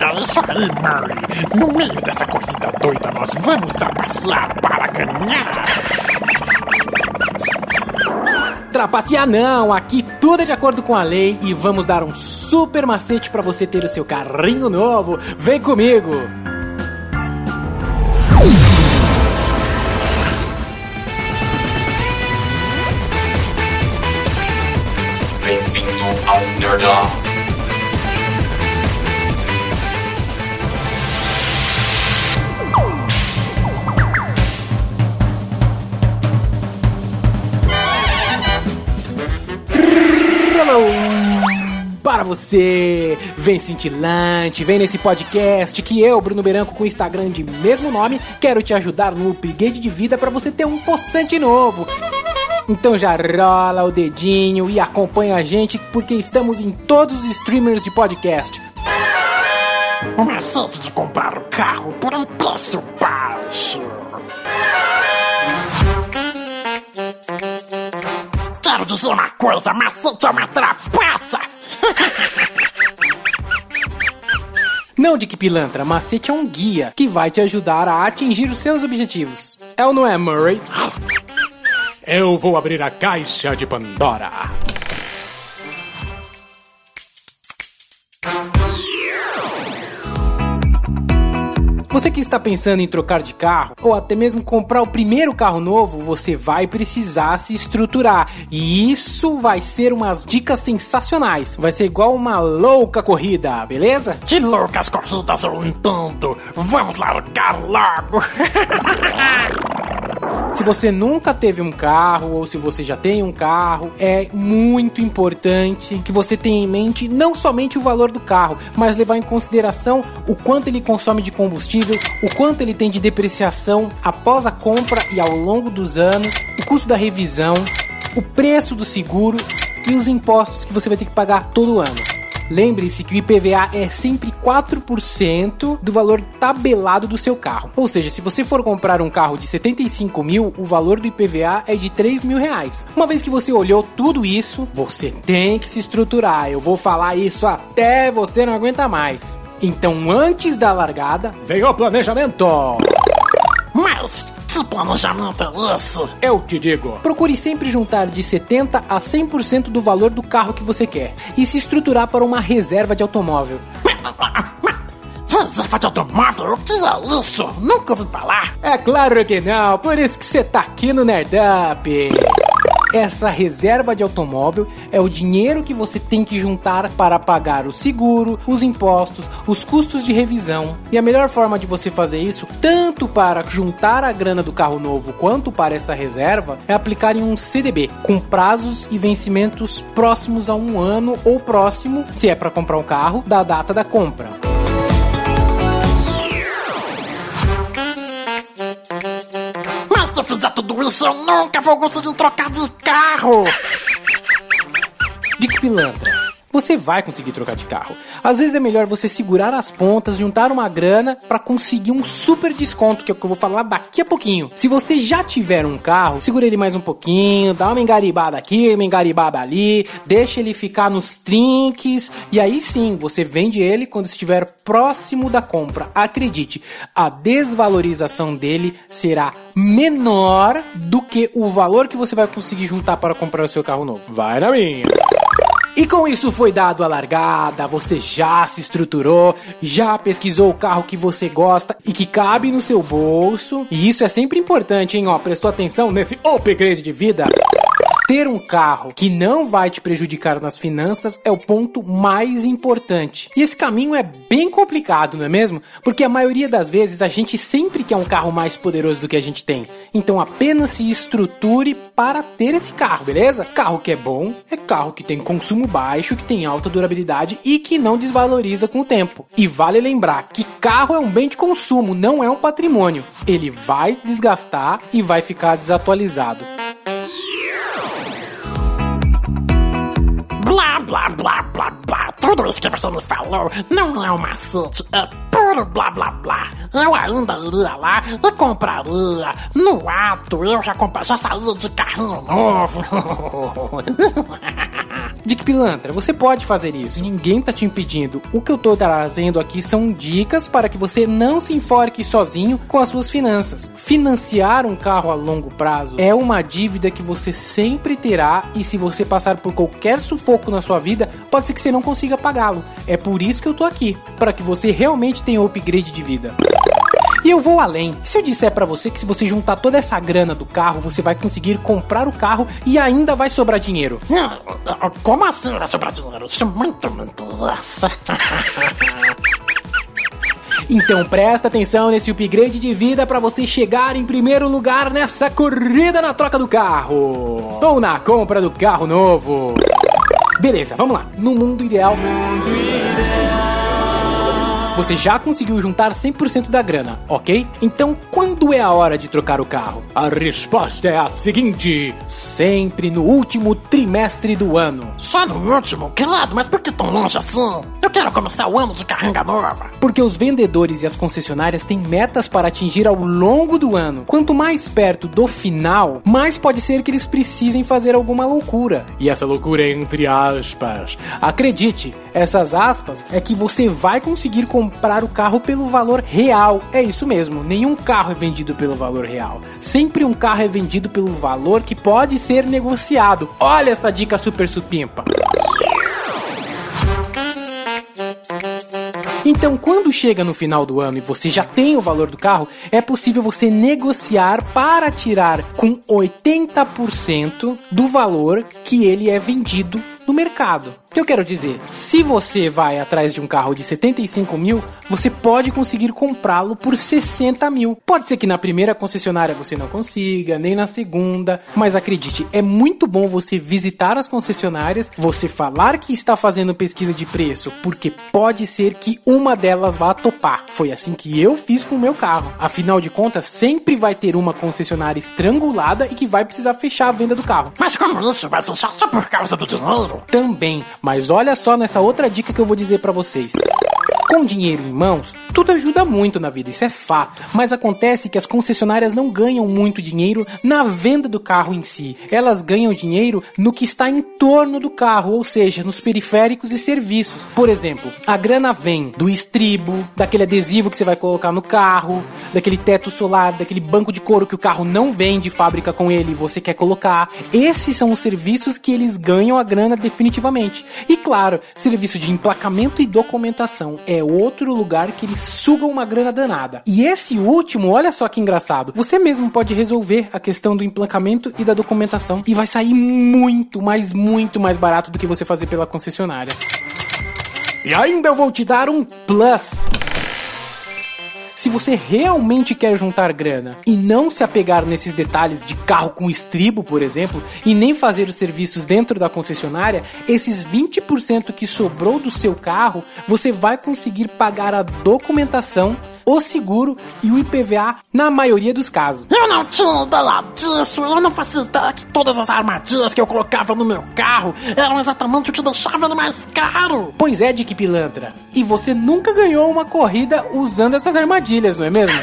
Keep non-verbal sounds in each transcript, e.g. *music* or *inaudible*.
É isso aí, Murray. No meio dessa corrida doida, nós vamos trapacear para ganhar. Trapacear não, aqui tudo é de acordo com a lei e vamos dar um super macete para você ter o seu carrinho novo. Vem comigo! Bem-vindo ao Underdog. Você. Vem cintilante, vem nesse podcast que eu, Bruno Beranco, com Instagram de mesmo nome, quero te ajudar no upgrade de vida para você ter um poçante novo. Então já rola o dedinho e acompanha a gente porque estamos em todos os streamers de podcast. O macete de comprar o carro por um preço baixo. Quero dizer uma coisa, macete é uma trapaça. Não, Dick Pilantra, macete é um guia que vai te ajudar a atingir os seus objetivos. É ou não é, Murray? Eu vou abrir a caixa de Pandora. Você que está pensando em trocar de carro ou até mesmo comprar o primeiro carro novo, você vai precisar se estruturar. E isso vai ser umas dicas sensacionais. Vai ser igual uma louca corrida, beleza? Que loucas corridas eu entendo. Vamos largar logo. *laughs* Se você nunca teve um carro ou se você já tem um carro, é muito importante que você tenha em mente não somente o valor do carro, mas levar em consideração o quanto ele consome de combustível, o quanto ele tem de depreciação após a compra e ao longo dos anos, o custo da revisão, o preço do seguro e os impostos que você vai ter que pagar todo ano. Lembre-se que o IPVA é sempre 4% do valor tabelado do seu carro. Ou seja, se você for comprar um carro de 75 mil, o valor do IPVA é de 3 mil reais. Uma vez que você olhou tudo isso, você tem que se estruturar. Eu vou falar isso até você não aguenta mais. Então, antes da largada, vem o planejamento! Mas que planejamento é esse? Eu te digo. Procure sempre juntar de 70 a 100% do valor do carro que você quer e se estruturar para uma reserva de automóvel. Reserva de automóvel? O que é isso? Nunca ouvi falar. É claro que não, por isso que você tá aqui no Nerdup. Essa reserva de automóvel é o dinheiro que você tem que juntar para pagar o seguro, os impostos, os custos de revisão. E a melhor forma de você fazer isso, tanto para juntar a grana do carro novo quanto para essa reserva, é aplicar em um CDB com prazos e vencimentos próximos a um ano ou próximo, se é para comprar um carro, da data da compra. Eu nunca vou conseguir trocar de carro. Dick Pilantra. Você vai conseguir trocar de carro. Às vezes é melhor você segurar as pontas, juntar uma grana para conseguir um super desconto, que é o que eu vou falar daqui a pouquinho. Se você já tiver um carro, segura ele mais um pouquinho, dá uma engaribada aqui, uma engaribada ali, deixa ele ficar nos trinques e aí sim, você vende ele quando estiver próximo da compra. Acredite, a desvalorização dele será menor do que o valor que você vai conseguir juntar para comprar o seu carro novo. Vai na minha. E com isso foi dado a largada, você já se estruturou, já pesquisou o carro que você gosta e que cabe no seu bolso. E isso é sempre importante, hein? Ó, prestou atenção nesse upgrade de vida? Ter um carro que não vai te prejudicar nas finanças é o ponto mais importante. E esse caminho é bem complicado, não é mesmo? Porque a maioria das vezes a gente sempre quer um carro mais poderoso do que a gente tem. Então apenas se estruture para ter esse carro, beleza? Carro que é bom é carro que tem consumo baixo, que tem alta durabilidade e que não desvaloriza com o tempo. E vale lembrar que carro é um bem de consumo, não é um patrimônio. Ele vai desgastar e vai ficar desatualizado. Blá, blá, blá, blá. Tudo isso que você me falou não é um macete, é puro blá, blá, blá. Eu ainda iria lá e compraria. No ato, eu já, comprei, já saí de carrinho novo. *laughs* Dick Pilantra, você pode fazer isso. Ninguém tá te impedindo. O que eu tô trazendo aqui são dicas para que você não se enforque sozinho com as suas finanças. Financiar um carro a longo prazo é uma dívida que você sempre terá e se você passar por qualquer sufoco na sua vida, pode ser que você não consiga pagá-lo. É por isso que eu tô aqui, para que você realmente tenha um upgrade de vida. E eu vou além. Se eu disser para você que se você juntar toda essa grana do carro, você vai conseguir comprar o carro e ainda vai sobrar dinheiro. Como assim vai sobrar dinheiro? Isso é muito, muito. Então presta atenção nesse upgrade de vida para você chegar em primeiro lugar nessa corrida na troca do carro ou na compra do carro novo. Beleza, vamos lá. No mundo ideal. Você já conseguiu juntar 100% da grana, ok? Então, quando é a hora de trocar o carro? A resposta é a seguinte: Sempre no último trimestre do ano. Só no último? Criado, mas por que tão longe assim? Eu quero começar o ano de carranga nova. Porque os vendedores e as concessionárias têm metas para atingir ao longo do ano. Quanto mais perto do final, mais pode ser que eles precisem fazer alguma loucura. E essa loucura é entre aspas. Acredite, essas aspas é que você vai conseguir comprar o carro pelo valor real. É isso mesmo, nenhum carro é vendido pelo valor real. Sempre um carro é vendido pelo valor que pode ser negociado. Olha essa dica super supimpa. Então, quando chega no final do ano e você já tem o valor do carro, é possível você negociar para tirar com 80% do valor que ele é vendido no mercado. O que eu quero dizer? Se você vai atrás de um carro de 75 mil, você pode conseguir comprá-lo por 60 mil. Pode ser que na primeira concessionária você não consiga, nem na segunda, mas acredite, é muito bom você visitar as concessionárias, você falar que está fazendo pesquisa de preço, porque pode ser que uma delas vá topar. Foi assim que eu fiz com o meu carro. Afinal de contas, sempre vai ter uma concessionária estrangulada e que vai precisar fechar a venda do carro. Mas como isso vai fechar só por causa do dinheiro? Também, mas olha só nessa outra dica que eu vou dizer para vocês. Com dinheiro em mãos, tudo ajuda muito na vida, isso é fato. Mas acontece que as concessionárias não ganham muito dinheiro na venda do carro em si. Elas ganham dinheiro no que está em torno do carro, ou seja, nos periféricos e serviços. Por exemplo, a grana vem do estribo, daquele adesivo que você vai colocar no carro, daquele teto solar, daquele banco de couro que o carro não vem de fábrica com ele e você quer colocar. Esses são os serviços que eles ganham a grana definitivamente. E claro, serviço de emplacamento e documentação é outro lugar que eles sugam uma grana danada. E esse último, olha só que engraçado, você mesmo pode resolver a questão do emplacamento e da documentação e vai sair muito, mas muito mais barato do que você fazer pela concessionária. E ainda eu vou te dar um plus. Se você realmente quer juntar grana e não se apegar nesses detalhes de carro com estribo, por exemplo, e nem fazer os serviços dentro da concessionária, esses 20% que sobrou do seu carro, você vai conseguir pagar a documentação o seguro e o IPVA na maioria dos casos. Eu não tinha ideia disso, eu não fazia ideia que todas as armadilhas que eu colocava no meu carro eram exatamente o que deixava ele mais caro. Pois é, Dick Pilantra. E você nunca ganhou uma corrida usando essas armadilhas, não é mesmo?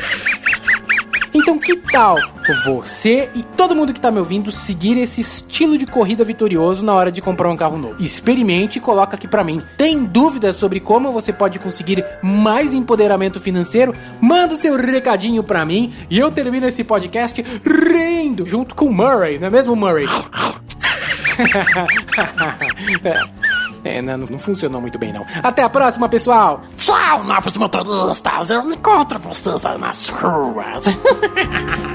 Então que tal você e todo mundo que tá me ouvindo seguir esse estilo de corrida vitorioso na hora de comprar um carro novo? Experimente e coloca aqui pra mim. Tem dúvidas sobre como você pode conseguir mais empoderamento financeiro? Manda o seu recadinho pra mim e eu termino esse podcast rindo junto com o Murray, não é mesmo, Murray? *laughs* É, não, não funcionou muito bem, não. Até a próxima, pessoal! Tchau, novos motoristas! Eu encontro vocês nas ruas! *laughs*